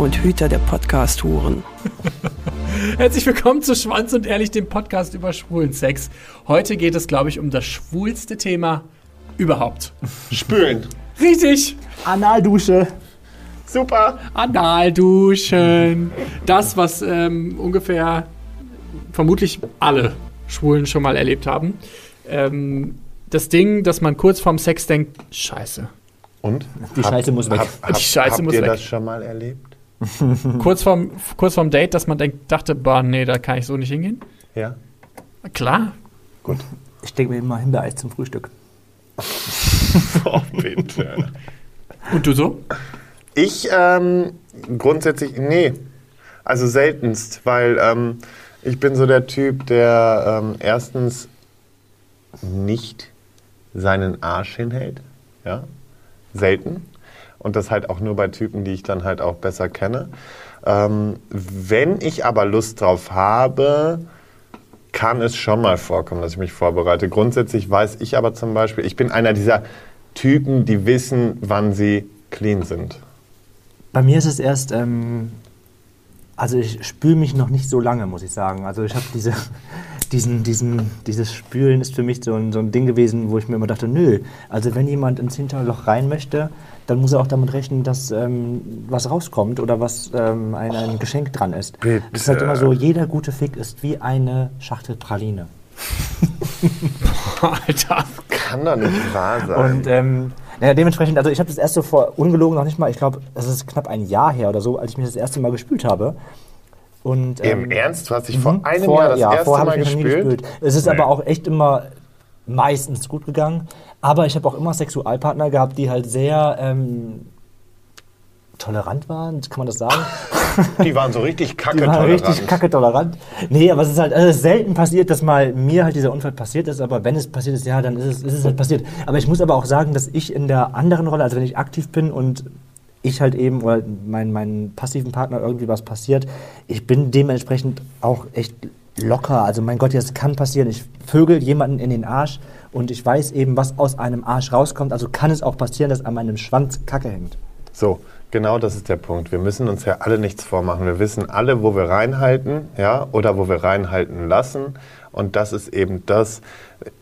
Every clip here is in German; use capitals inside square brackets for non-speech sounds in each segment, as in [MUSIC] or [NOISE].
und Hüter der Podcast-Huren. [LAUGHS] Herzlich willkommen zu Schwanz und Ehrlich, dem Podcast über schwulen Sex. Heute geht es, glaube ich, um das schwulste Thema überhaupt. Spülen. Richtig! Analdusche. Super. Analduschen. Das, was ähm, ungefähr vermutlich alle Schwulen schon mal erlebt haben. Ähm, das Ding, dass man kurz vorm Sex denkt, scheiße. Und? Die Scheiße muss weg. Hab, hab, Die Scheiße habt muss ihr weg. das schon mal erlebt? [LAUGHS] Kurz vorm, kurz vorm Date, dass man denkt, dachte, boah, nee, da kann ich so nicht hingehen. Ja. Klar. Gut. Ich denke mir immer Himbeereis zum Frühstück. [LAUGHS] Oh, bitte. Und du so? Ich ähm, grundsätzlich, nee. Also seltenst, weil ähm, ich bin so der Typ, der ähm, erstens nicht seinen Arsch hinhält. Ja. Selten. Und das halt auch nur bei Typen, die ich dann halt auch besser kenne. Ähm, wenn ich aber Lust drauf habe, kann es schon mal vorkommen, dass ich mich vorbereite. Grundsätzlich weiß ich aber zum Beispiel, ich bin einer dieser Typen, die wissen, wann sie clean sind. Bei mir ist es erst, ähm, also ich spüle mich noch nicht so lange, muss ich sagen. Also ich habe diese, diesen, diesen, dieses Spülen ist für mich so ein, so ein Ding gewesen, wo ich mir immer dachte, nö, also wenn jemand ins Hinterloch rein möchte, dann muss er auch damit rechnen, dass ähm, was rauskommt oder was ähm, ein, ein Geschenk dran ist. Bitte. Es ist halt immer so, jeder gute Fick ist wie eine Schachtel Praline. [LAUGHS] Alter. Kann doch nicht wahr sein. Und ähm, naja, dementsprechend, also ich habe das erste vor ungelogen noch nicht mal, ich glaube, es ist knapp ein Jahr her oder so, als ich mich das erste Mal gespült habe. Und, Im ähm, Ernst? Du hast dich mhm, vor einem vor- Jahr das ja, erste Mal gespült? gespült. Es ist Nee. aber auch echt immer meistens gut gegangen. Aber ich habe auch immer Sexualpartner gehabt, die halt sehr ähm, tolerant waren, kann man das sagen? [LAUGHS] Die waren so richtig kacke [LAUGHS] Die waren tolerant. richtig kacke tolerant. Nee, aber es ist halt also es ist selten passiert, dass mal mir halt dieser Unfall passiert ist, aber wenn es passiert ist, ja, dann ist es, ist es halt passiert. Aber ich muss aber auch sagen, dass ich in der anderen Rolle, also wenn ich aktiv bin und ich halt eben oder mein, meinen passiven Partner irgendwie was passiert, ich bin dementsprechend auch echt locker. Also mein Gott, das kann passieren. Ich vögel jemanden in den Arsch und ich weiß eben, was aus einem Arsch rauskommt. Also kann es auch passieren, dass an meinem Schwanz Kacke hängt. So, genau das ist der Punkt. Wir müssen uns ja alle nichts vormachen. Wir wissen alle, wo wir reinhalten, ja, oder wo wir reinhalten lassen. Und das ist eben das.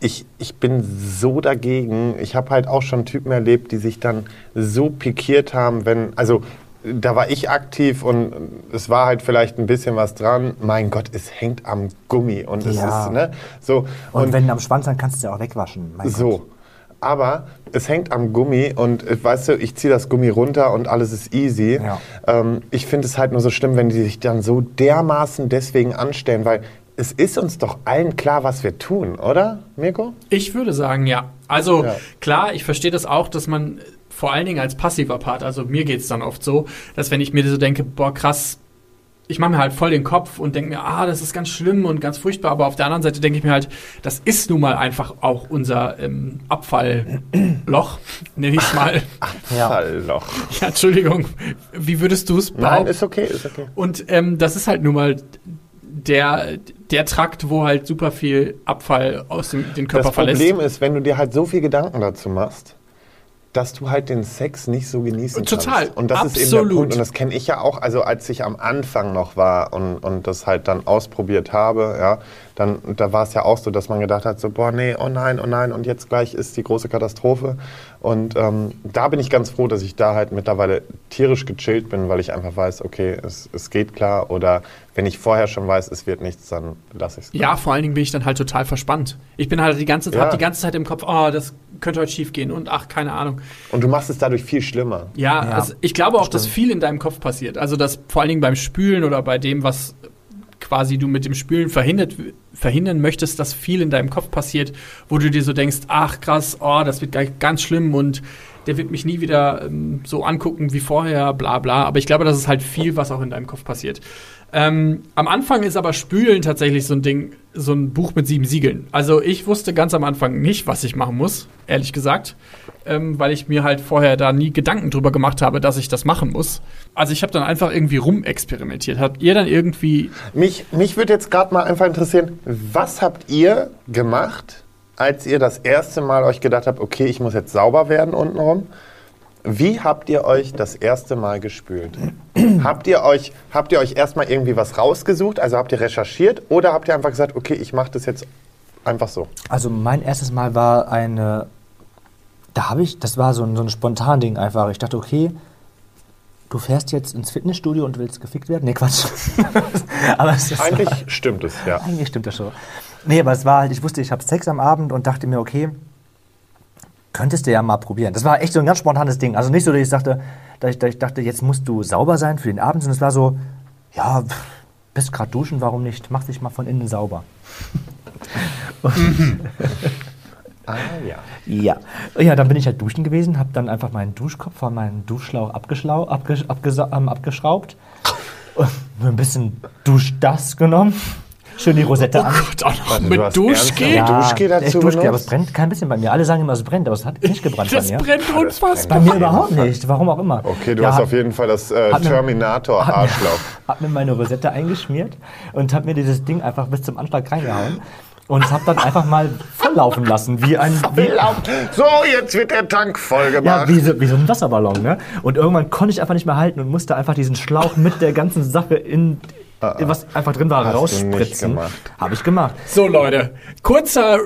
Ich, ich bin so dagegen. Ich habe halt auch schon Typen erlebt, die sich dann so pikiert haben, wenn, also da war ich aktiv und es war halt vielleicht ein bisschen was dran. Mein Gott, es hängt am Gummi und es Ja. ist, ne, so. Und, wenn am Schwanz, dann kannst du es ja auch wegwaschen. Mein Gott. Aber es hängt am Gummi und äh, weißt du, ich ziehe das Gummi runter und alles ist easy. Ja. Ähm, ich finde es halt nur so schlimm, wenn die sich dann so dermaßen deswegen anstellen, weil es ist uns doch allen klar, was wir tun, oder, Mirko? Ich würde sagen, ja. Also Ja. klar, ich verstehe das auch, dass man vor allen Dingen als passiver Part, also mir geht es dann oft so, dass wenn ich mir so denke, boah, krass, ich mache mir halt voll den Kopf und denke mir, ah, das ist ganz schlimm und ganz furchtbar, aber auf der anderen Seite denke ich mir halt, das ist nun mal einfach auch unser ähm, Abfallloch, [CLEARS THROAT] nenne ich es mal. [LAUGHS] Ja. Fallloch. ja, Entschuldigung, wie würdest du es Nein, behaupten? ist okay, ist okay. Und ähm, das ist halt nun mal der, der Trakt, wo halt super viel Abfall aus dem den Körper Das verlässt. Problem ist, wenn du dir halt so viel Gedanken dazu machst, dass du halt den Sex nicht so genießen Total, kannst. Und das ist eben der absolut. Punkt. Und das kenne ich ja auch, also als ich am Anfang noch war und, und das halt dann ausprobiert habe, ja, dann da war es ja auch so, dass man gedacht hat, so, boah, nee, oh nein, oh nein, und jetzt gleich ist die große Katastrophe. Und ähm, da bin ich ganz froh, dass ich da halt mittlerweile tierisch gechillt bin, weil ich einfach weiß, okay, es, es geht klar. Oder wenn ich vorher schon weiß, es wird nichts, dann lasse ich es. Ja, vor allen Dingen bin ich dann halt total verspannt. Ich bin halt die ganze, Ja. hab die ganze Zeit im Kopf, oh, das könnte heute schief gehen und ach, keine Ahnung. Und du machst es dadurch viel schlimmer. Ja, Ja, also ich glaube auch, dass viel in deinem Kopf passiert. Also, dass vor allen Dingen beim Spülen oder bei dem, was quasi du mit dem Spülen verhindert, verhindern möchtest, dass viel in deinem Kopf passiert, wo du dir so denkst, ach krass, oh, das wird ganz schlimm und der wird mich nie wieder ähm, so angucken wie vorher, bla bla. Aber ich glaube, das ist halt viel, was auch in deinem Kopf passiert. Ähm, am Anfang ist aber Spülen tatsächlich so ein Ding, so ein Buch mit sieben Siegeln. Also ich wusste ganz am Anfang nicht, was ich machen muss, ehrlich gesagt, ähm, weil ich mir halt vorher da nie Gedanken drüber gemacht habe, dass ich das machen muss. Also ich habe dann einfach irgendwie rumexperimentiert. Habt ihr dann irgendwie Mich, mich würde jetzt gerade mal einfach interessieren, was habt ihr gemacht, als ihr das erste Mal euch gedacht habt, okay, ich muss jetzt sauber werden untenrum? Wie habt ihr euch das erste Mal gespült? [CLEARS THROAT] habt ihr euch, habt ihr euch erstmal irgendwie was rausgesucht? Also habt ihr recherchiert oder habt ihr einfach gesagt, okay, ich mache das jetzt einfach so? Also mein erstes Mal war eine, da habe ich, das war so ein, so ein spontan Ding einfach. Ich dachte, okay, du fährst jetzt ins Fitnessstudio und willst gefickt werden? Nee, Quatsch. [LAUGHS] aber es ist, Eigentlich stimmt es, ja. eigentlich stimmt das schon. Nee, aber es war halt, ich wusste, ich habe Sex am Abend und dachte mir, okay, könntest du ja mal probieren. Das war echt so ein ganz spontanes Ding. Also nicht so, dass ich sagte, dass ich, dass ich dachte, jetzt musst du sauber sein für den Abend, sondern es war so, ja, pff, bist gerade duschen, warum nicht? Mach dich mal von innen sauber. [LAUGHS] [LAUGHS] Ah ja. Ja. Ja, dann bin ich halt duschen gewesen, habe dann einfach meinen Duschkopf von meinem Duschschlauch abgeschlau, abge, abgesa- ähm, abgeschraubt, ein bisschen Duschdass genommen, schön die Rosette an. Gott, auch noch mit Duschgel? ernsthaft- Duschgel dazu echt Duschgel, aber es brennt kein bisschen bei mir. Alle sagen immer, es brennt, aber es hat nicht gebrannt Das bei mir. brennt brennt. unfassbar. Bei mir überhaupt nicht, warum auch immer. Okay, du Ja, hast auf jeden Fall das äh, Terminator-Arschloch. Hab mir meine Rosette eingeschmiert und hab mir dieses Ding einfach bis zum Anschlag reingehauen und hab dann einfach mal volllaufen lassen, wie ein... Wie, So, jetzt wird der Tank voll ja, gemacht. wie so, wie so ein Wasserballon, ne? Und irgendwann konnte ich einfach nicht mehr halten und musste einfach diesen Schlauch mit der ganzen Sache in, was einfach drin war, Hast rausspritzen. Habe ich gemacht. So, Leute, kurzer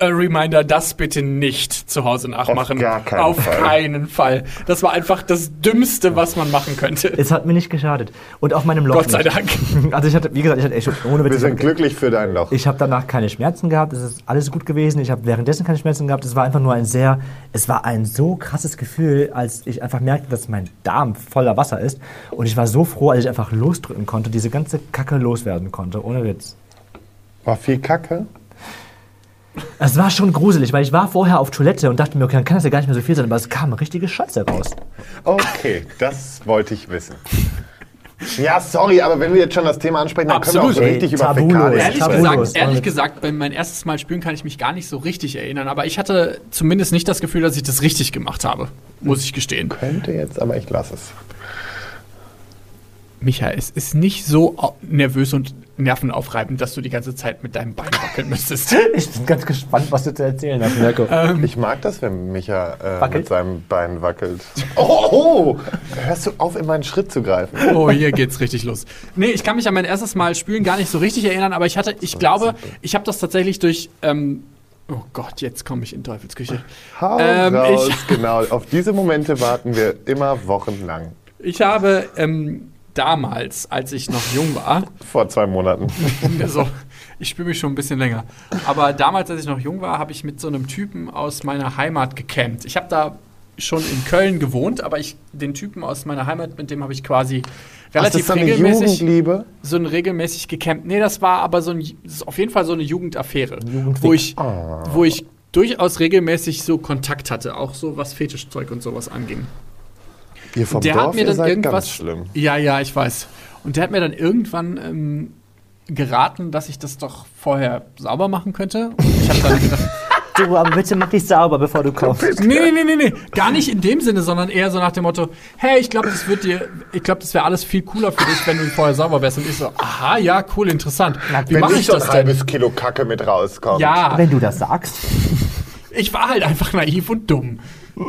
äh, Reminder, das bitte nicht zu Hause nachmachen. Auf gar keinen Auf Fall. keinen Fall. Das war einfach das Dümmste, was man machen könnte. Es hat mir nicht geschadet. Und auf meinem Loch Gott sei nicht. Dank. [LAUGHS] Also ich hatte, wie gesagt, ich hatte echt ohne Witz, Wir sind glücklich für dein Loch. Ich habe danach keine Schmerzen gehabt, es ist alles gut gewesen. Ich habe währenddessen keine Schmerzen gehabt. Es war einfach nur ein sehr, es war ein so krasses Gefühl, als ich einfach merkte, dass mein Darm voller Wasser ist. Und ich war so froh, als ich einfach losdrücken konnte, diese ganze Kacke loswerden konnte, ohne Witz. War viel Kacke? Es war schon gruselig, weil ich war vorher auf Toilette und dachte mir, okay, dann kann das ja gar nicht mehr so viel sein, aber es kam richtige Scheiße raus. Okay, das wollte ich wissen. Ja, sorry, aber wenn wir jetzt schon das Thema ansprechen, dann können wir auch so Absolut. richtig Ey, über tabulos. Fäkalien Ehrlich Tabulos. gesagt, ehrlich gesagt, bei mein erstes Mal spülen kann ich mich gar nicht so richtig erinnern. Aber ich hatte zumindest nicht das Gefühl, dass ich das richtig gemacht habe. Muss ich gestehen. Könnte jetzt, aber ich lasse es. Micha, es ist nicht so nervös und nervenaufreibend, dass du die ganze Zeit mit deinem Bein wackeln müsstest. [LAUGHS] Ich bin ganz gespannt, was du zu erzählen hast, Mirko. Ich mag das, wenn Micha äh, mit seinem Bein wackelt. [LAUGHS] Oh, oh! Hörst du auf, in meinen Schritt zu greifen? Oh, hier geht's richtig los. Nee, ich kann mich an mein erstes Mal spülen gar nicht so richtig erinnern, aber ich hatte, ich glaube, ich habe das tatsächlich durch. Ähm, oh Gott, jetzt komme ich in Teufelsküche. Hau Ähm, raus, ich- genau. Auf diese Momente warten wir immer wochenlang. Ich habe ähm, damals, als ich noch jung war, [LAUGHS] Vor zwei Monaten. [LAUGHS] also ich spüre mich schon ein bisschen länger, aber damals, als ich noch jung war, habe ich mit so einem Typen aus meiner Heimat gecampt. Ich habe da schon in Köln gewohnt, aber ich den Typen aus meiner Heimat, mit dem habe ich quasi Ach, das relativ ist so eine regelmäßig Jugendliebe. so ein regelmäßig gecampt. Nee, das war aber so ein auf jeden Fall so eine Jugendaffäre, wo ich Ah. wo ich durchaus regelmäßig so Kontakt hatte, auch so was Fetischzeug und sowas anging. Ihr vom der Dorf, hat mir dann irgendwas. Ja, ja, ich weiß. Und der hat mir dann irgendwann ähm, geraten, dass ich das doch vorher sauber machen könnte. Und ich habe dann gedacht, Du, aber bitte mach dich sauber, bevor du kommst. nee, nee, nee, nee, nee, gar nicht in dem Sinne, sondern eher so nach dem Motto, hey, ich glaube, das wird dir, ich glaube, das wäre alles viel cooler für dich, wenn du vorher sauber wärst. Und ich so, aha, ja, cool, interessant. Wie mache ich so ein das denn? halbes Kilo Kacke mit rauskommt. Ja, Wenn du das sagst. ich war halt einfach naiv und dumm.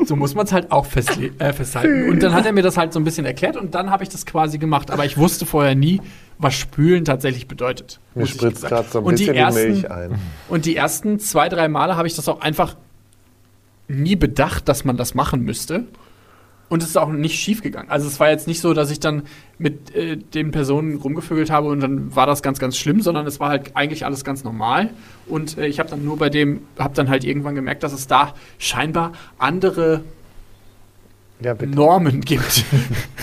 So muss man es halt auch festle äh, festhalten. Und dann hat er mir das halt so ein bisschen erklärt und dann habe ich das quasi gemacht. Aber ich wusste vorher nie, was Spülen tatsächlich bedeutet. Mir spritzt gerade so ein und die bisschen die, ersten, Milch ein. Und die ersten zwei, drei Male habe ich das auch einfach nie bedacht, dass man das machen müsste. Und es ist auch nicht schief gegangen. Also es war jetzt nicht so, dass ich dann mit äh, den Personen rumgevögelt habe und dann war das ganz, ganz schlimm, sondern es war halt eigentlich alles ganz normal. Und äh, ich habe dann nur bei dem, habe dann halt irgendwann gemerkt, dass es da scheinbar andere Ja. Normen gibt, [LAUGHS]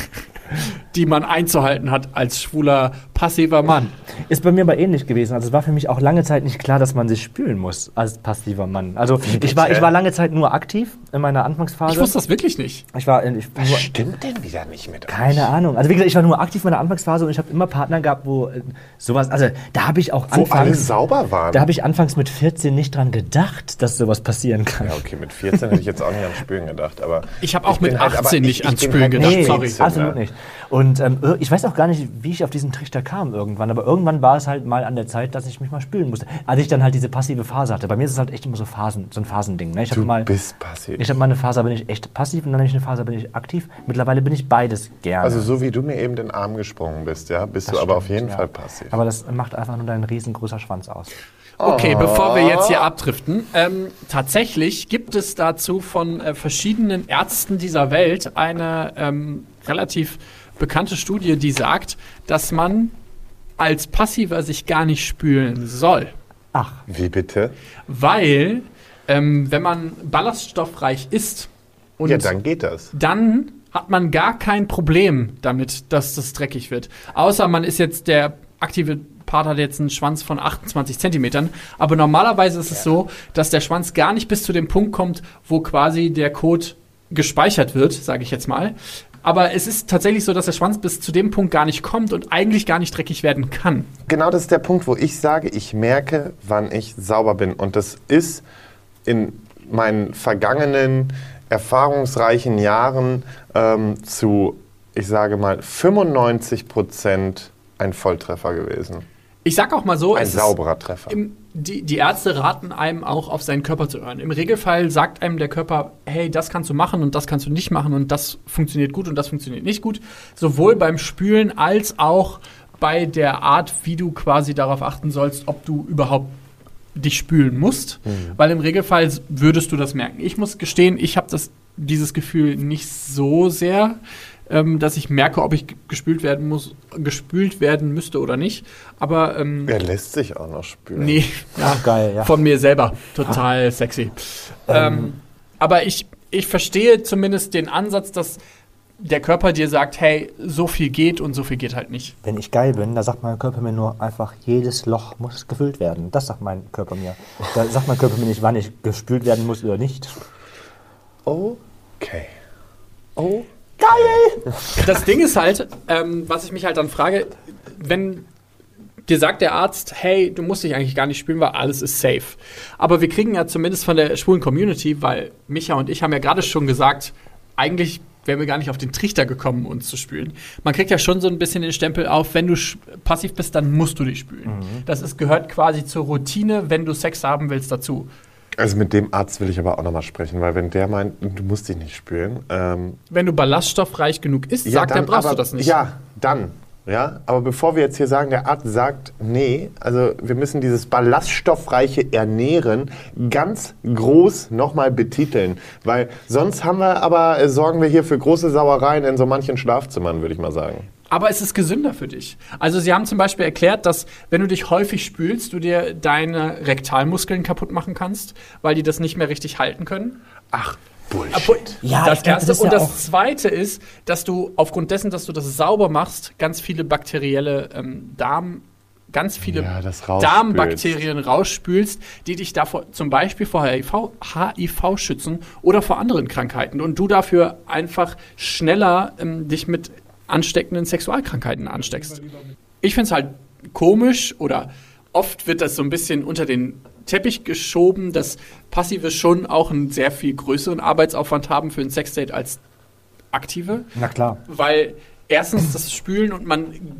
die man einzuhalten hat als schwuler passiver Mann. Ist bei mir aber ähnlich gewesen. Also es war für mich auch lange Zeit nicht klar, dass man sich spülen muss als passiver Mann. Also ich war, ich war lange Zeit nur aktiv in meiner Anfangsphase. Ich wusste das wirklich nicht. Ich war, ich, Was nur, stimmt denn wieder nicht mit euch? keine Ahnung. Also wie gesagt, ich war nur aktiv in meiner Anfangsphase und ich habe immer Partner gehabt, wo äh, sowas, also da habe ich auch Wo alle anfangs, sauber waren. da habe ich anfangs mit 14 nicht dran gedacht, dass sowas passieren kann. ja, okay, mit 14 hätte ich jetzt auch nicht an Spülen gedacht, aber... Ich habe auch mit bin halt- 18 aber nicht ich- ans ich bin Spülen halt gedacht, Nee, sorry. Absolut nicht. Und ähm, ir- ich weiß auch gar nicht, wie ich auf diesen Trichter kam irgendwann, aber irgendwann war es halt mal an der Zeit, dass ich mich mal spülen musste. Als ich dann halt diese passive Phase hatte. Bei mir ist es halt echt immer so Phasen, so ein Phasending. Ne? Ich habe Du mal, bist passiv. ich habe mal eine Phase, da bin ich echt passiv und dann habe ich eine Phase, da bin ich aktiv. Mittlerweile bin ich beides gerne. Also so wie du mir eben den Arm gesprungen bist, ja, bist Das du aber auf stimmt, jeden ja. Fall passiv. Aber das macht einfach nur dein riesengroßer Schwanz aus. Okay, bevor wir jetzt hier abdriften, ähm, tatsächlich gibt es dazu von äh, verschiedenen Ärzten dieser Welt eine ähm, relativ bekannte Studie, die sagt, dass man als Passiver sich gar nicht spülen soll. Ach, Wie bitte? Weil, ähm, wenn man ballaststoffreich ist und ja, dann geht das. dann hat man gar kein Problem damit, dass das dreckig wird. Außer man ist jetzt der aktive Part hat jetzt einen Schwanz von 28 Zentimetern. Aber normalerweise ist es so, dass der Schwanz gar nicht bis zu dem Punkt kommt, wo quasi der Code gespeichert wird, sage ich jetzt mal. Aber es ist tatsächlich so, dass der Schwanz bis zu dem Punkt gar nicht kommt und eigentlich gar nicht dreckig werden kann. Genau das ist der Punkt, wo ich sage, ich merke, wann ich sauber bin. Und das ist in meinen vergangenen, erfahrungsreichen Jahren ähm, zu, ich sage mal, 95 Prozent ein Volltreffer gewesen. Ich sag auch mal so, Ein es ist- sauberer Treffer. Im, die, die Ärzte raten einem auch, auf seinen Körper zu hören. Im Regelfall sagt einem der Körper, hey, das kannst du machen und das kannst du nicht machen und das funktioniert gut und das funktioniert nicht gut. Sowohl beim Spülen als auch bei der Art, wie du quasi darauf achten sollst, ob du überhaupt dich spülen musst. Weil im Regelfall würdest du das merken. Ich muss gestehen, ich habe das dieses Gefühl nicht so sehr, ähm, dass ich merke, ob ich gespült werden muss, gespült werden müsste oder nicht. Aber ähm, Er lässt sich auch noch spüren. Nee, ja, Ach, geil, ja. von mir selber. Total sexy. Ähm, aber ich, ich verstehe zumindest den Ansatz, dass der Körper dir sagt, hey, so viel geht und so viel geht halt nicht. wenn ich geil bin, da sagt mein Körper mir nur einfach, jedes Loch muss gefüllt werden. Das sagt mein Körper mir. Da sagt mein Körper mir nicht, wann ich gespült werden muss oder nicht. Okay. Oh, geil! Das Ding ist halt, ähm, was ich mich halt dann frage, wenn dir sagt der Arzt, hey, du musst dich eigentlich gar nicht spülen, weil alles ist safe. Aber wir kriegen ja zumindest von der schwulen Community, weil Micha und ich haben ja gerade schon gesagt, eigentlich wären wir gar nicht auf den Trichter gekommen, uns zu spülen. Man kriegt ja schon so ein bisschen den Stempel auf, wenn du passiv bist, dann musst du dich spülen. Das ist, gehört quasi zur Routine, wenn du Sex haben willst, dazu. Also mit dem Arzt will ich aber auch nochmal sprechen, weil wenn der meint, du musst dich nicht spülen, ähm, Wenn du ballaststoffreich genug isst, sagt er, dann brauchst aber, du das nicht. Ja, dann. Ja, aber bevor wir jetzt hier sagen, der Arzt sagt, nee, also wir müssen dieses ballaststoffreiche Ernähren ganz groß nochmal betiteln, weil sonst haben wir aber, äh, sorgen wir hier für große Sauereien in so manchen Schlafzimmern, würde ich mal sagen. Aber es ist gesünder für dich. Also sie haben zum Beispiel erklärt, dass wenn du dich häufig spülst, du dir deine Rektalmuskeln kaputt machen kannst, weil die das nicht mehr richtig halten können. Ach, Bullshit. Ja, das glaub, erste. das ist und ja das zweite ist, dass du aufgrund dessen, dass du das sauber machst, ganz viele bakterielle ähm, Darm, ganz viele Ja, das rausspülst. Darmbakterien rausspülst, die dich davor zum Beispiel vor HIV, HIV schützen oder vor anderen Krankheiten. Und du dafür einfach schneller ähm, dich mit ansteckenden Sexualkrankheiten ansteckst. Ich finde es halt komisch oder oft wird das so ein bisschen unter den Teppich geschoben, dass Passive schon auch einen sehr viel größeren Arbeitsaufwand haben für ein Sexdate als Aktive. Na klar. Weil erstens das Spülen und man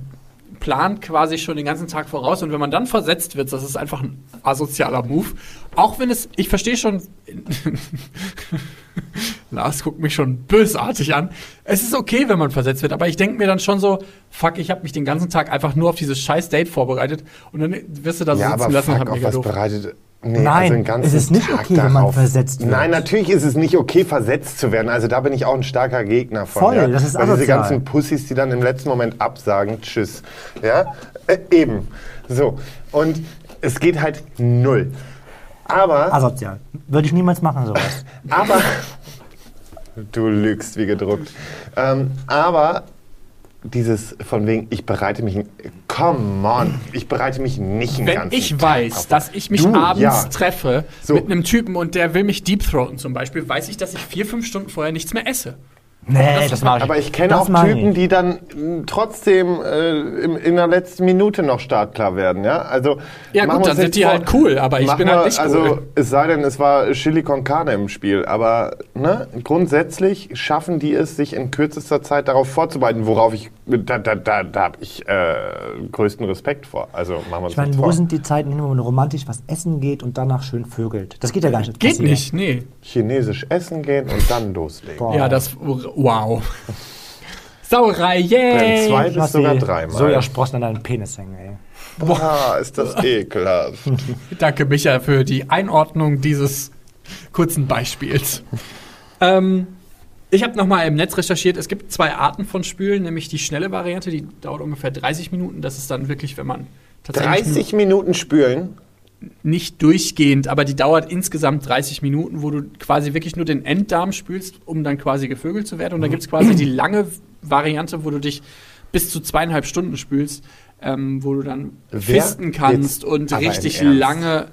plant quasi schon den ganzen Tag voraus und wenn man dann versetzt wird, das ist einfach ein asozialer Move. Auch wenn es, ich verstehe schon, [LAUGHS] Lars guckt mich schon bösartig an. Es ist okay, wenn man versetzt wird, aber ich denke mir dann schon so, fuck, ich habe mich den ganzen Tag einfach nur auf dieses scheiß Date vorbereitet und dann wirst du da so Ja, sitzen aber lassen und fuck, hab auf mega was doof. bereitet... Nee, Nein, den ganzen es ist nicht Tag okay, wenn man versetzt wird. Nein, natürlich ist es nicht okay, versetzt zu werden. Also da bin ich auch ein starker Gegner von. Voll, ja. das ist Weil diese asozial. ganzen Pussys, die dann im letzten Moment absagen, tschüss. Ja, äh, eben. So, und es geht halt null. Aber, Asozial. Würde ich niemals machen, sowas. [LAUGHS] aber, du lügst wie gedruckt. Ähm, aber dieses von wegen, ich bereite mich, come on, ich bereite mich nicht einen Wenn ich Tag weiß, dass ich mich Du, abends ja. treffe So. mit einem Typen und der will mich deepthroaten zum Beispiel, weiß ich, dass ich vier, fünf Stunden vorher nichts mehr esse. Nee, das, mache ich. Aber ich kenne das auch ich Typen, die dann mh, trotzdem äh, in, in der letzten Minute noch startklar werden, ja? Also Ja, machen gut, wir dann sind die vor. halt cool, aber ich bin halt wir- nicht also, cool. es sei denn, es war Chili con Carne im Spiel, aber ne, grundsätzlich schaffen die es, sich in kürzester Zeit darauf vorzubereiten, worauf ich, da, da, da, da habe ich äh, größten Respekt vor. Also machen wir Ich meine, wo vor. sind die Zeiten, wo man romantisch was essen geht und danach schön vögelt? Das geht ja gar nicht. Das Geht nicht, nee. Chinesisch essen gehen und dann loslegen. Boah. Ja, das, wow. Sauerei, Wenn yay! zwei Ich bis sogar dreimal. Sojasprossen an deinen Penis hängen, ey. Boah, ist das [LAUGHS] ekelhaft. Danke, Micha, für die Einordnung dieses kurzen Beispiels. ähm, ich habe nochmal im Netz recherchiert, es gibt zwei Arten von Spülen, nämlich die schnelle Variante, die dauert ungefähr 30 Minuten. Das ist dann wirklich, wenn man tatsächlich 30 Minuten spülen. Nicht durchgehend, aber die dauert insgesamt 30 Minuten, wo du quasi wirklich nur den Enddarm spülst, um dann quasi gevögelt zu werden. Und dann gibt es quasi die lange Variante, wo du dich bis zu zweieinhalb Stunden spülst, ähm, wo du dann Wer fisten kannst und richtig lange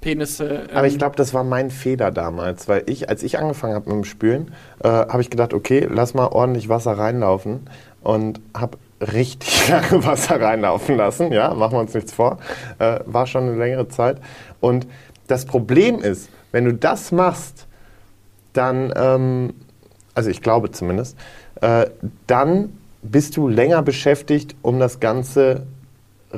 Penisse. Ähm, Aber ich glaube, das war mein Fehler damals, weil ich, als ich angefangen habe mit dem Spülen, äh, habe ich gedacht, okay, lass mal ordentlich Wasser reinlaufen und habe richtig [LAUGHS] lange Wasser reinlaufen lassen. Ja, machen wir uns nichts vor. Äh, war schon eine längere Zeit. Und das Problem ist, wenn du das machst, dann, ähm, also ich glaube zumindest, äh, dann bist du länger beschäftigt, um das Ganze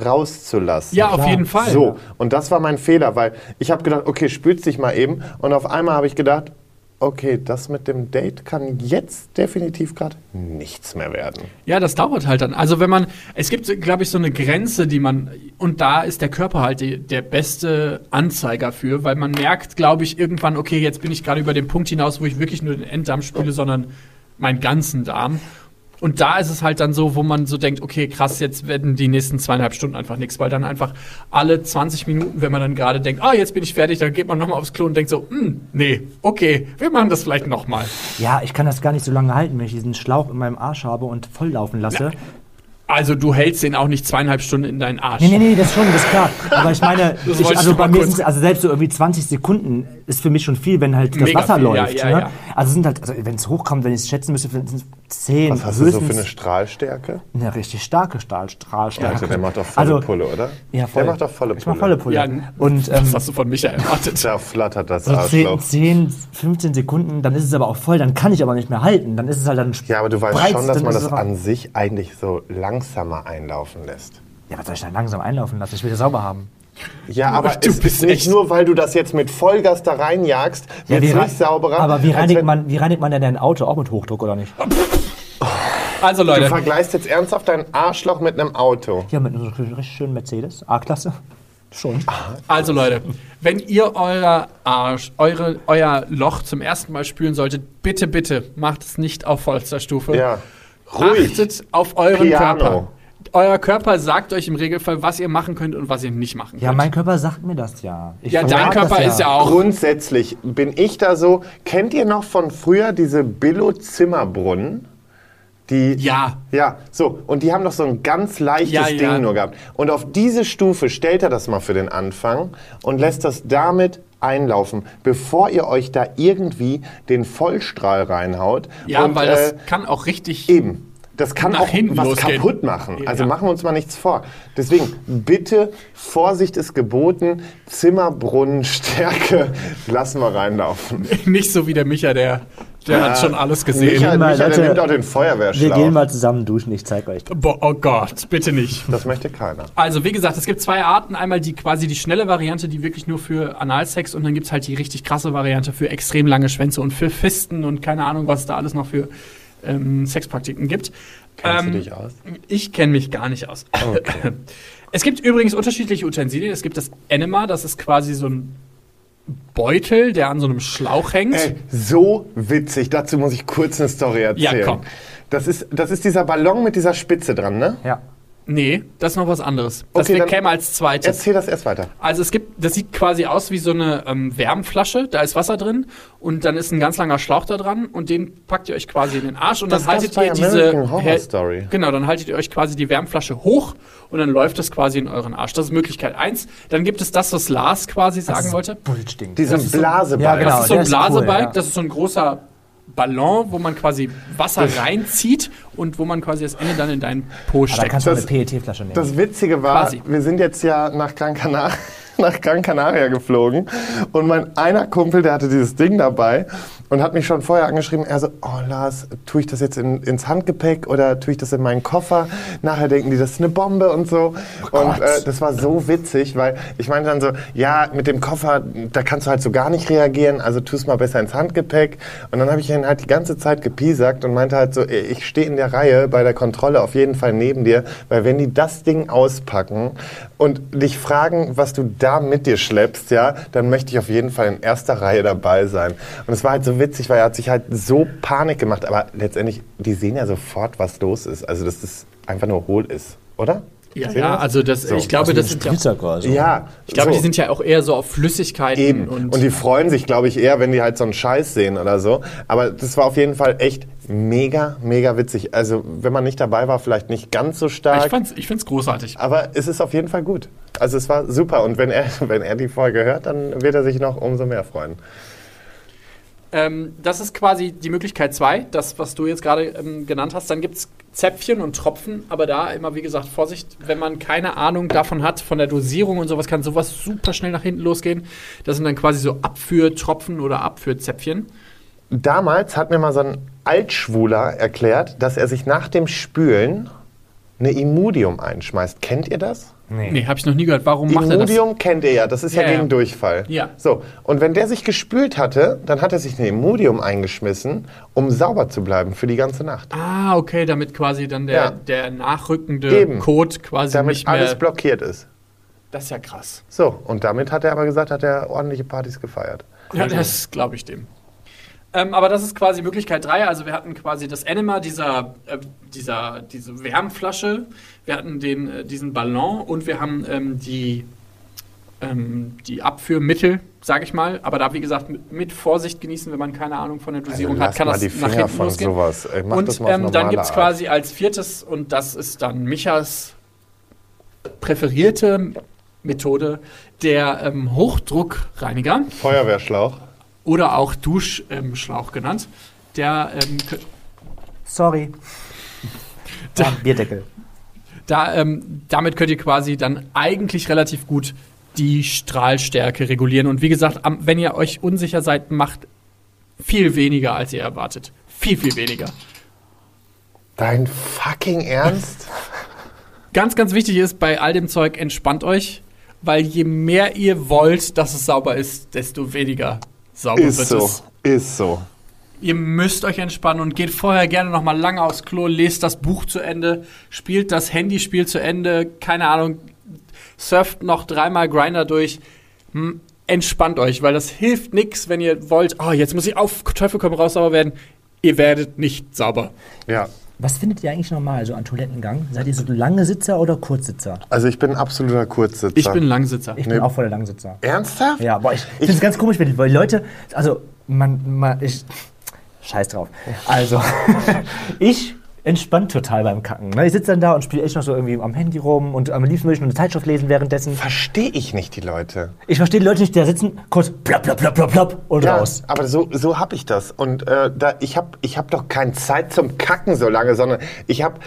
rauszulassen. ja, auf klar. jeden Fall. So, und das war mein Fehler, weil ich habe gedacht, okay, spülst dich mal eben. Und auf einmal habe ich gedacht, okay, das mit dem Date kann jetzt definitiv gerade nichts mehr werden. Ja, das dauert halt dann. Also wenn man, es gibt, glaube ich, so eine Grenze, die man, und da ist der Körper halt die, der beste Anzeiger für, weil man merkt, glaube ich, irgendwann, okay, jetzt bin ich gerade über den Punkt hinaus, wo ich wirklich nur den Enddarm spüle, sondern meinen ganzen Darm. Und da ist es halt dann so, wo man so denkt, okay, krass, jetzt werden die nächsten zweieinhalb Stunden einfach nichts, weil dann einfach alle 20 Minuten, wenn man dann gerade denkt, ah, jetzt bin ich fertig, dann geht man nochmal aufs Klo und denkt so, hm, nee, okay, wir machen das vielleicht nochmal. Ja, ich kann das gar nicht so lange halten, wenn ich diesen Schlauch in meinem Arsch habe und volllaufen lasse. Also du hältst den auch nicht zweieinhalb Stunden in deinen Arsch. Nee, nee, nee, das schon, das ist klar. Aber ich meine, [LAUGHS] ich, also bei mir sind also selbst so irgendwie 20 Sekunden ist für mich schon viel, wenn halt das Mega Wasser viel, ja, läuft. ja, ne? ja. Also sind halt, also wenn es hochkommt, wenn ich es schätzen müsste, sind es 10, Was hast du so für eine Strahlstärke? eine richtig starke Stahl, Strahlstärke. Also der macht doch volle Also, Pulle, oder? Ja, voll. Der macht doch volle Ich mach Pulle. volle Pulle. Ja, und ähm, Was hast du von Micha erwartet? Da flattert das so 10, Arschloch. 10, 15 Sekunden, dann ist es aber auch voll, dann kann ich aber nicht mehr halten. Dann ist es halt dann Ja, aber du weißt breit, schon, dass man das an sich eigentlich so langsamer einlaufen lässt. Ja, was soll ich dann langsam einlaufen lassen? Ich will das sauber haben. Ja, aber Du es bist ist nicht nur, weil du das jetzt mit Vollgas da reinjagst, Ja, wird nicht sauberer. Aber wie reinigt, man, wie reinigt man denn ein Auto? Auch mit Hochdruck oder nicht? Also Du Leute, vergleichst jetzt ernsthaft dein Arschloch mit einem Auto. Ja, mit einem richtig schönen Mercedes, A-Klasse. Schon. also Leute, wenn ihr euer Arsch, eure, euer Loch zum ersten Mal spülen solltet, bitte, bitte macht es nicht auf vollster Stufe. Ja. Ruhig. Achtet auf euren Piano. Körper. Euer Körper sagt euch im Regelfall, was ihr machen könnt und was ihr nicht machen Ja, könnt. mein Körper sagt mir das ja. Ich ja, dein das Körper ist ja auch. Grundsätzlich bin ich da so. Kennt ihr noch von früher diese Billo-Zimmerbrunnen? Die, Ja. Ja, so. Und die haben doch so ein ganz leichtes Ja, Ding ja. nur gehabt. Und auf diese Stufe stellt er das mal für den Anfang und lässt das damit einlaufen, bevor ihr euch da irgendwie den Vollstrahl reinhaut. Ja, und, weil das äh, kann auch richtig. Eben. Das kann Nach auch hinten was losgehen. kaputt machen. Also Ja. machen wir uns mal nichts vor. Deswegen, bitte, Vorsicht ist geboten. Zimmerbrunnenstärke [LAUGHS] lassen wir reinlaufen. [LAUGHS] Nicht so wie der Micha, der, der hat schon alles gesehen. Michael, mal, Michael der Leute, nimmt auch den Wir Feuerwehrschlauch. gehen mal zusammen duschen, ich zeig euch. Boah, oh Gott, bitte nicht. das möchte keiner. Also, wie gesagt, es gibt zwei Arten. Einmal die quasi die schnelle Variante, die wirklich nur für Analsex und dann gibt's halt die richtig krasse Variante für extrem lange Schwänze und für Fisten und keine Ahnung, was es da alles noch für ähm, Sexpraktiken gibt. Kennst Ähm, du dich aus? Ich kenne mich gar nicht aus. Okay. [LAUGHS] Es gibt übrigens unterschiedliche Utensilien. Es gibt das Enema, das ist quasi so ein Beutel, der an so einem Schlauch hängt. Ey, so witzig. Dazu muss ich kurz eine Story erzählen. Ja, komm. Das ist, das ist dieser Ballon mit dieser Spitze dran, ne? Ja. Nee, das ist noch was anderes. Das Okay, käme als zweites. Erzähl das erst weiter. Also es gibt, das sieht quasi aus wie so eine ähm, Wärmflasche, da ist Wasser drin und dann ist ein ganz langer Schlauch da dran und den packt ihr euch quasi in den Arsch und Das dann haltet ihr diese Horror Story. Genau, dann haltet ihr euch quasi die Wärmflasche hoch und dann läuft das quasi in euren Arsch. Das ist Möglichkeit eins. Dann gibt es das, was Lars quasi sagen wollte. Diesen Das ist so- Blasebalg. Ja, genau. Das ist so ein cool, Blasebalg, ja. das ist so ein großer Ballon, wo man quasi Wasser reinzieht und wo man quasi das Ende dann in deinen Po Aber da steckt. kannst du Das- eine PET-Flasche nehmen. Das Witzige war, Quasi. wir sind jetzt ja nach Gran Canaria, [LAUGHS] nach Gran Canaria geflogen und mein einer Kumpel, der hatte dieses Ding dabei und hat mich schon vorher angeschrieben, er so, oh Lars, tue ich das jetzt in, ins Handgepäck oder tue ich das in meinen Koffer? Nachher denken die, das ist eine Bombe und so. und äh, das war so witzig, weil ich meinte dann so, ja, mit dem Koffer, da kannst du halt so gar nicht reagieren, also tu es mal besser ins Handgepäck. Und dann habe ich ihn halt die ganze Zeit gepiesackt und meinte halt so, ich stehe in der Reihe bei der Kontrolle auf jeden Fall neben dir, weil wenn die das Ding auspacken und dich fragen, was du da mit dir schleppst, ja, dann möchte ich auf jeden Fall in erster Reihe dabei sein. Und es war halt so witzig, weil er hat sich halt so Panik gemacht, aber letztendlich, die sehen ja sofort, was los ist. Also, dass das einfach nur hohl ist, oder? Ja, ja also das, So. ich glaube, das sind ja, quasi. Ja, ich glaube, so. die sind ja auch eher so auf Flüssigkeiten Eben. und, Und, die freuen sich, glaube ich, eher, wenn die halt so einen Scheiß sehen oder so. Aber das war auf jeden Fall echt mega, mega witzig. Also, wenn man nicht dabei war, vielleicht nicht ganz so stark. ich, fand's, ich finde es großartig. aber es ist auf jeden Fall gut. Also, es war super. Und wenn er, [LAUGHS] wenn er die Folge hört, dann wird er sich noch umso mehr freuen. Ähm, das ist quasi die Möglichkeit zwei, das, was du jetzt gerade ähm, genannt hast. Dann gibt es Zäpfchen und Tropfen, aber da immer, wie gesagt, Vorsicht, wenn man keine Ahnung davon hat, von der Dosierung und sowas, kann sowas super schnell nach hinten losgehen. Das sind dann quasi so Abführtropfen oder Abführzäpfchen. Damals hat mir mal so ein Altschwuler erklärt, dass er sich nach dem Spülen eine Immudium einschmeißt. Kennt ihr das? Nee, habe ich noch nie gehört. Warum macht er das? Immudium kennt ihr ja, das ist ja, Ja, ja. gegen Durchfall. Ja. So, und wenn der sich gespült hatte, dann hat er sich eine Immudium eingeschmissen, um sauber zu bleiben für die ganze Nacht. Ah, okay, damit quasi dann der, Ja. der nachrückende Eben. Code quasi Damit nicht mehr. alles blockiert ist. das ist ja krass. So, und damit hat er aber gesagt, hat er ordentliche Partys gefeiert. Ja, das glaube ich dem. Ähm, aber das ist quasi Möglichkeit 3. Also wir hatten quasi das Enema dieser, äh, dieser diese Wärmflasche, wir hatten den, äh, diesen Ballon und wir haben ähm, die, ähm, die Abführmittel, sage ich mal. Aber da, wie gesagt, mit, mit Vorsicht genießen, wenn man keine Ahnung von der Dosierung Also hat, kann das die nach Finger hinten von losgehen. sowas. Ey, macht das und mal ähm, dann gibt es quasi als viertes, und das ist dann Michas präferierte Methode, der ähm, Hochdruckreiniger Feuerwehrschlauch. Oder auch Duschschlauch genannt. Der, ähm, Sorry. Da- Ah, Bierdeckel. da, ähm, damit könnt ihr quasi dann eigentlich relativ gut die Strahlstärke regulieren. Und wie gesagt, am, wenn ihr euch unsicher seid, macht viel weniger, als ihr erwartet. Viel, viel weniger. Dein fucking Ernst? [LAUGHS] Ganz, ganz wichtig ist, bei all dem Zeug entspannt euch, weil je mehr ihr wollt, dass es sauber ist, desto weniger sauber ist wird so. es. Ist so. Ihr müsst euch entspannen und geht vorher gerne noch mal lange aufs Klo, lest das Buch zu Ende, spielt das Handyspiel zu Ende, keine Ahnung, surft noch dreimal Grinder durch. Hm, Entspannt euch, weil das hilft nichts, wenn ihr wollt, oh, jetzt muss ich auf Teufel komm raus sauber werden. Ihr werdet nicht sauber. Ja. Was findet ihr eigentlich normal so an Toilettengang? Seid ihr so lange Sitzer oder Kurzsitzer? Also ich bin ein absoluter Kurzsitzer. Ich bin Langsitzer. Ich bin Nee. auch voll der Langsitzer. Ernsthaft? Ja, aber ich finde es ganz komisch, wenn- weil die Leute, also man, man ich, scheiß drauf. Also, [LAUGHS] ich entspannt total beim Kacken. Ne? Ich sitze dann da und spiele echt noch so irgendwie am Handy rum und am liebsten würde ich noch eine Zeitschrift lesen währenddessen. Verstehe ich nicht die Leute. Ich verstehe die Leute nicht, die da sitzen, kurz plopp, plopp, plopp, plopp, plopp und Ja, raus. aber so, so habe ich das. Und äh, da, ich habe ich hab doch keine Zeit zum Kacken so lange, sondern ich habe,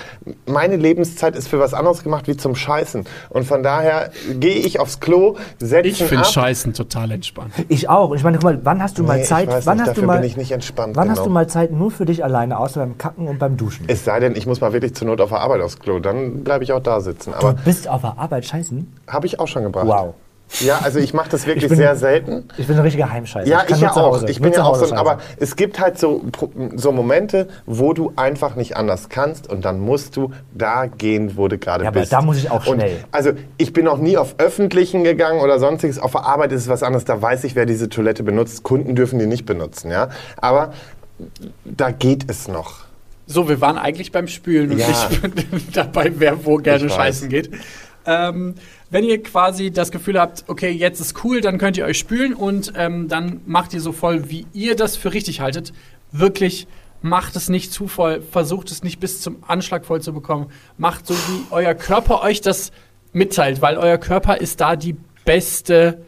meine Lebenszeit ist für was anderes gemacht wie zum Scheißen. Und von daher gehe ich aufs Klo, setze Ich finde. Scheißen total entspannt. Ich auch. Und ich meine, guck mal, wann hast du mal Nee, ich Zeit? weiß wann nicht, hast du mal, bin ich nicht entspannt, Wann hast genau. du mal Zeit nur für dich alleine, außer beim Kacken und beim Duschen? Es sei denn, ich muss mal wirklich zur Not auf der Arbeit aufs Klo, dann bleibe ich auch da sitzen. Aber du bist auf der Arbeit scheißen? habe ich auch schon gebracht. Wow. Ja, also ich mache das wirklich Ich bin- sehr selten. Ich bin ein richtiger Heimscheißer. Ja, ich nur ja auch. Ich bin ja auch so, aber es gibt halt so, so Momente, wo du einfach nicht anders kannst und dann musst du da gehen, wo du gerade Ja, aber bist. da muss ich auch Und schnell. also ich bin noch nie auf Öffentlichen gegangen oder sonstiges. Auf der Arbeit ist es was anderes. Da weiß ich, wer diese Toilette benutzt. Kunden dürfen die nicht benutzen, ja. Aber da geht es noch. So, wir waren eigentlich beim Spülen und Ja. nicht [LAUGHS] dabei, wer wo gerne scheißen geht. Ähm, wenn ihr quasi das Gefühl habt, okay, jetzt ist cool, dann könnt ihr euch spülen und ähm, dann macht ihr so voll, wie ihr das für richtig haltet. Wirklich, macht es nicht zu voll, versucht es nicht bis zum Anschlag voll zu bekommen. Macht so, wie euer Körper euch das mitteilt, weil euer Körper ist da die beste,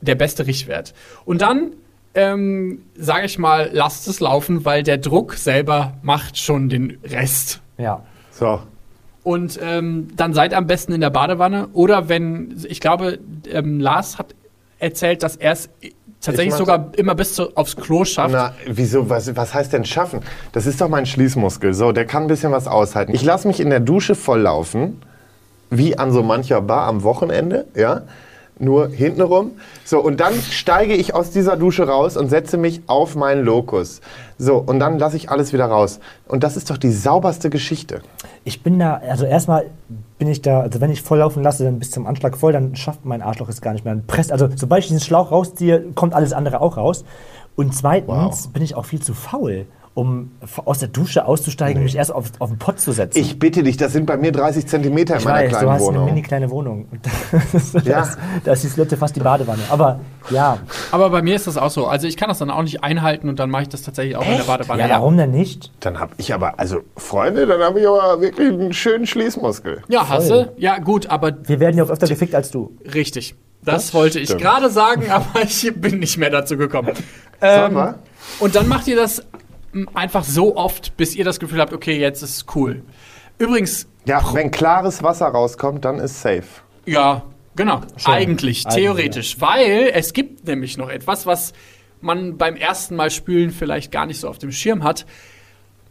der beste Richtwert. Und dann, ähm, sage ich mal, lasst es laufen, weil der Druck selber macht schon den Rest. Ja. So. Und ähm, dann seid am besten in der Badewanne. Oder wenn, ich glaube, ähm, Lars hat erzählt, dass er es tatsächlich sogar immer bis zu, aufs Klo schafft. Na, wieso, was, was heißt denn schaffen? Das ist doch mein Schließmuskel. So, der kann ein bisschen was aushalten. Ich lasse mich in der Dusche volllaufen, wie an so mancher Bar am Wochenende, ja. Nur hintenrum. So, und dann steige ich aus dieser Dusche raus und setze mich auf meinen Lokus. So, und dann lasse ich alles wieder raus. Und das ist doch die sauberste Geschichte. Ich bin da, also erstmal bin ich da, also wenn ich volllaufen lasse, dann bis zum Anschlag voll, dann schafft mein Arschloch es gar nicht mehr. Dann presst, also sobald ich diesen Schlauch rausziehe, kommt alles andere auch raus. Und zweitens Wow. bin ich auch viel zu faul, um aus der Dusche auszusteigen und mich erst auf, auf den Pott zu setzen. Ich bitte dich, das sind bei mir 30 Zentimeter in Ich meiner weiß, kleinen du hast Wohnung. eine mini kleine Wohnung. [LAUGHS] Da, Ja. ist, da ist die Slotte fast die Badewanne. Aber ja, Aber bei mir ist das auch so. Also ich kann das dann auch nicht einhalten und dann mache ich das tatsächlich auch in der Badewanne. ja, warum denn nicht? Dann habe ich aber, also Freunde, dann habe ich aber wirklich einen schönen Schließmuskel. Ja, hasse. Ja, gut, aber Wir werden ja auch öfter gefickt als du. richtig. Das, wollte ich stimmt. gerade sagen, [LAUGHS] aber ich bin nicht mehr dazu gekommen. Sag Ähm, mal. Und dann macht ihr das einfach so oft, bis ihr das Gefühl habt, okay, jetzt ist es cool. Übrigens, Ja, wenn klares Wasser rauskommt, dann ist safe. ja, genau, eigentlich, Eigentlich, theoretisch. Weil es gibt nämlich noch etwas, was man beim ersten Mal spülen vielleicht gar nicht so auf dem Schirm hat.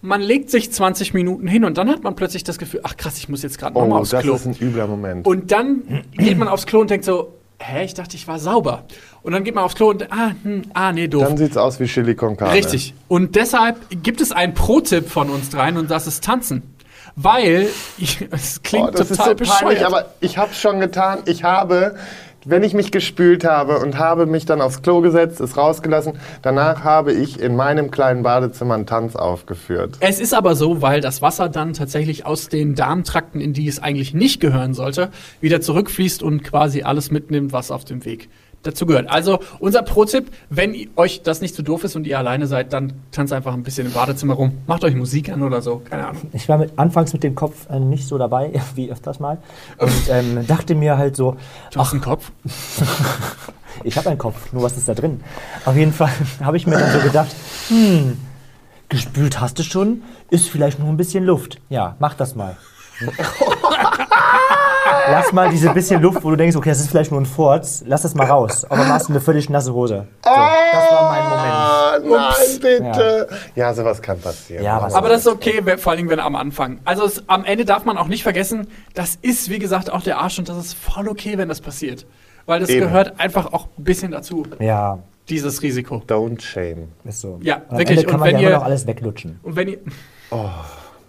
Man legt sich 20 Minuten hin und dann hat man plötzlich das Gefühl, ach krass, ich muss jetzt gerade Oh, nochmal aufs das Klo. ist ein übler Moment. Und dann geht man aufs Klo und denkt so, hä, ich dachte, ich war sauber. Und dann geht man aufs Klo und, ah, hm, ah, nee, doof. dann sieht's aus wie Chili con Carne. Richtig. Und deshalb gibt es einen Pro-Tipp von uns dreien und das ist Tanzen. Weil, [LAUGHS] es klingt Oh, das total ist so peinlich, bescheuert. aber ich habe schon getan. Ich habe, wenn ich mich gespült habe und habe mich dann aufs Klo gesetzt, es rausgelassen, danach habe ich in meinem kleinen Badezimmer einen Tanz aufgeführt. es ist aber so, weil das Wasser dann tatsächlich aus den Darmtrakten, in die es eigentlich nicht gehören sollte, wieder zurückfließt und quasi alles mitnimmt, was auf dem Weg dazu gehört. Also unser Pro-Tipp, wenn euch das nicht zu doof ist und ihr alleine seid, dann tanzt einfach ein bisschen im Badezimmer rum. Macht euch Musik an oder so, keine Ahnung. Ich war mit, anfangs mit dem Kopf äh, nicht so dabei, [LAUGHS] wie öfters mal. Und ähm, dachte mir halt so, Du hast einen Kopf. [LAUGHS] ich habe einen Kopf, nur was ist da drin? Auf jeden Fall [LAUGHS] habe ich mir dann so gedacht, hm, gespült hast du schon, ist vielleicht nur ein bisschen Luft. Ja, mach das mal. Lass mal diese bisschen Luft, wo du denkst, okay, das ist vielleicht nur ein Furz, lass das mal raus. Aber machst du eine völlig nasse Hose. So, das war mein Moment. Ah, nein, bitte. Ja. sowas kann passieren. Ja, was- Aber das ist okay, vor allem wenn am Anfang. Also es, am Ende darf man auch nicht vergessen, das ist wie gesagt auch der Arsch und das ist voll okay, wenn das passiert. Weil das Eben. gehört einfach auch ein bisschen dazu, Ja, dieses Risiko. Don't shame. ist so. Ja, Und am wirklich. Ende kann Und man wenn ja ihr- immer noch alles weglutschen. Und wenn ihr.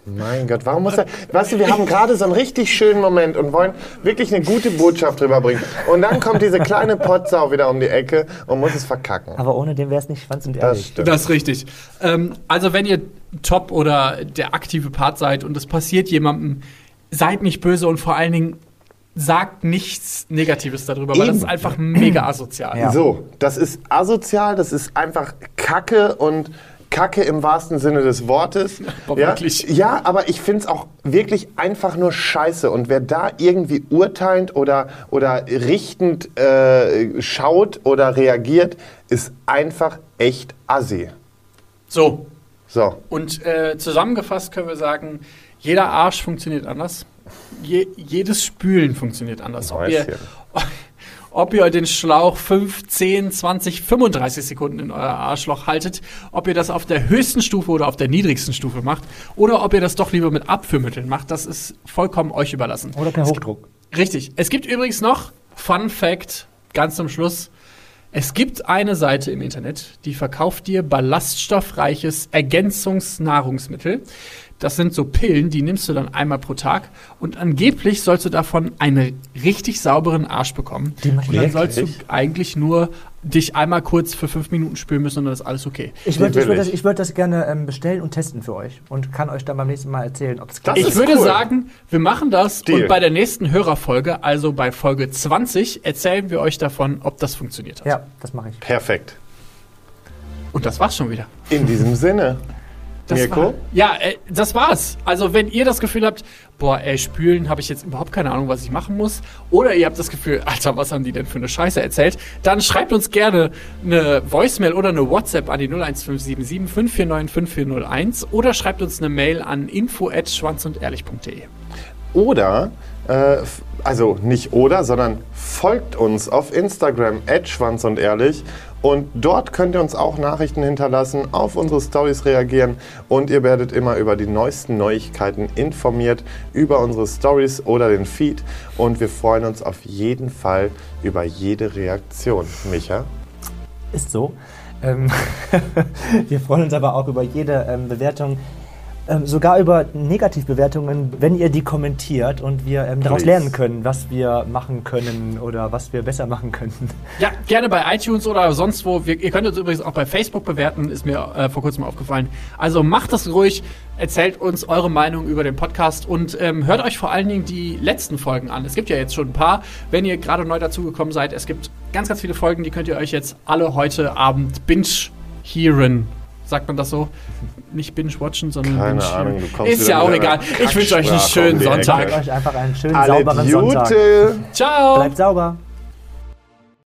Mein Gott, warum muss er. Weißt du, wir haben gerade so einen richtig schönen Moment und wollen wirklich eine gute Botschaft rüberbringen. Und dann kommt diese kleine Potsau wieder um die Ecke und muss es verkacken. Aber ohne den wäre es nicht schwanz und Das ehrlich. stimmt. Das ist richtig. Ähm, also wenn ihr top oder der aktive Part seid und es passiert jemandem, seid nicht böse und vor allen Dingen sagt nichts Negatives darüber, weil das Eben. ist einfach mega asozial. Ja. So, das ist asozial, das ist einfach Kacke und Kacke im wahrsten Sinne des Wortes. [LAUGHS] Aber ja, wirklich. ja, aber ich finde es auch wirklich einfach nur scheiße. Und wer da irgendwie urteilend oder, oder richtend äh, schaut oder reagiert, ist einfach echt assi. So, So, Und äh, zusammengefasst können wir sagen, jeder Arsch funktioniert anders. Je, jedes Spülen funktioniert anders. Ob ihr. Ob ihr den Schlauch 5, 10, 20, 35 Sekunden in euer Arschloch haltet, ob ihr das auf der höchsten Stufe oder auf der niedrigsten Stufe macht oder ob ihr das doch lieber mit Abführmitteln macht, das ist vollkommen euch überlassen. Oder per Hochdruck. Richtig. Es gibt übrigens noch, Fun Fact, ganz zum Schluss. Es gibt eine Seite im Internet, die verkauft dir ballaststoffreiches Ergänzungsnahrungsmittel. Das sind so Pillen, die nimmst du dann einmal pro Tag und angeblich sollst du davon einen richtig sauberen Arsch bekommen. Die und dann sollst du eigentlich nur dich einmal kurz für fünf Minuten spülen müssen und dann ist alles okay. Ich würde ich würd das, ich. würd das gerne ähm, bestellen und testen für euch und kann euch dann beim nächsten Mal erzählen, ob es klappt. Ich würde cool. sagen, wir machen das Deal. und bei der nächsten Hörerfolge, also bei Folge 20, erzählen wir euch davon, ob das funktioniert hat. Ja, das mache ich. Perfekt. Und das war's schon wieder. In diesem Sinne. [LAUGHS] Das Mirko? War, ja, äh, das war's. Also wenn ihr das Gefühl habt, boah, ey, spülen habe ich jetzt überhaupt keine Ahnung, was ich machen muss, oder ihr habt das Gefühl, Alter, was haben die denn für eine Scheiße erzählt, dann schreibt uns gerne eine Voicemail oder eine WhatsApp an die 01577 549 5401 oder schreibt uns eine Mail an info at schwanzundehrlich.de. Oder, äh, also nicht oder, sondern folgt uns auf Instagram, schwanz und ehrlich. Und dort könnt ihr uns auch Nachrichten hinterlassen, auf unsere Stories reagieren und ihr werdet immer über die neuesten Neuigkeiten informiert, über unsere Stories oder den Feed. Und wir freuen uns auf jeden Fall über jede Reaktion. Micha? Ist so. Ähm, [LAUGHS] wir freuen uns aber auch über jede ähm, Bewertung, ähm, sogar über Negativbewertungen, wenn ihr die kommentiert und wir ähm, daraus lernen können, was wir machen können oder was wir besser machen könnten. [LAUGHS] Ja, gerne bei iTunes oder sonst wo. Wir, ihr könnt uns übrigens auch bei Facebook bewerten, ist mir äh, vor kurzem aufgefallen. Also macht das ruhig, erzählt uns eure Meinung über den Podcast und ähm, hört euch vor allen Dingen die letzten Folgen an. Es gibt ja jetzt schon ein paar. Wenn ihr gerade neu dazugekommen seid, es gibt ganz, ganz viele Folgen, die könnt ihr euch jetzt alle heute Abend binge-hearen. Sagt man das so? Nicht binge-watchen, sondern Keine binge-hearen. Ahnung, du kommst Ist ja auch egal. Ich wünsche euch einen schönen um die Ecke. Sonntag. Euch einfach einen schönen, Alle sauberen Sonntag. Gute! Ciao! Bleibt sauber.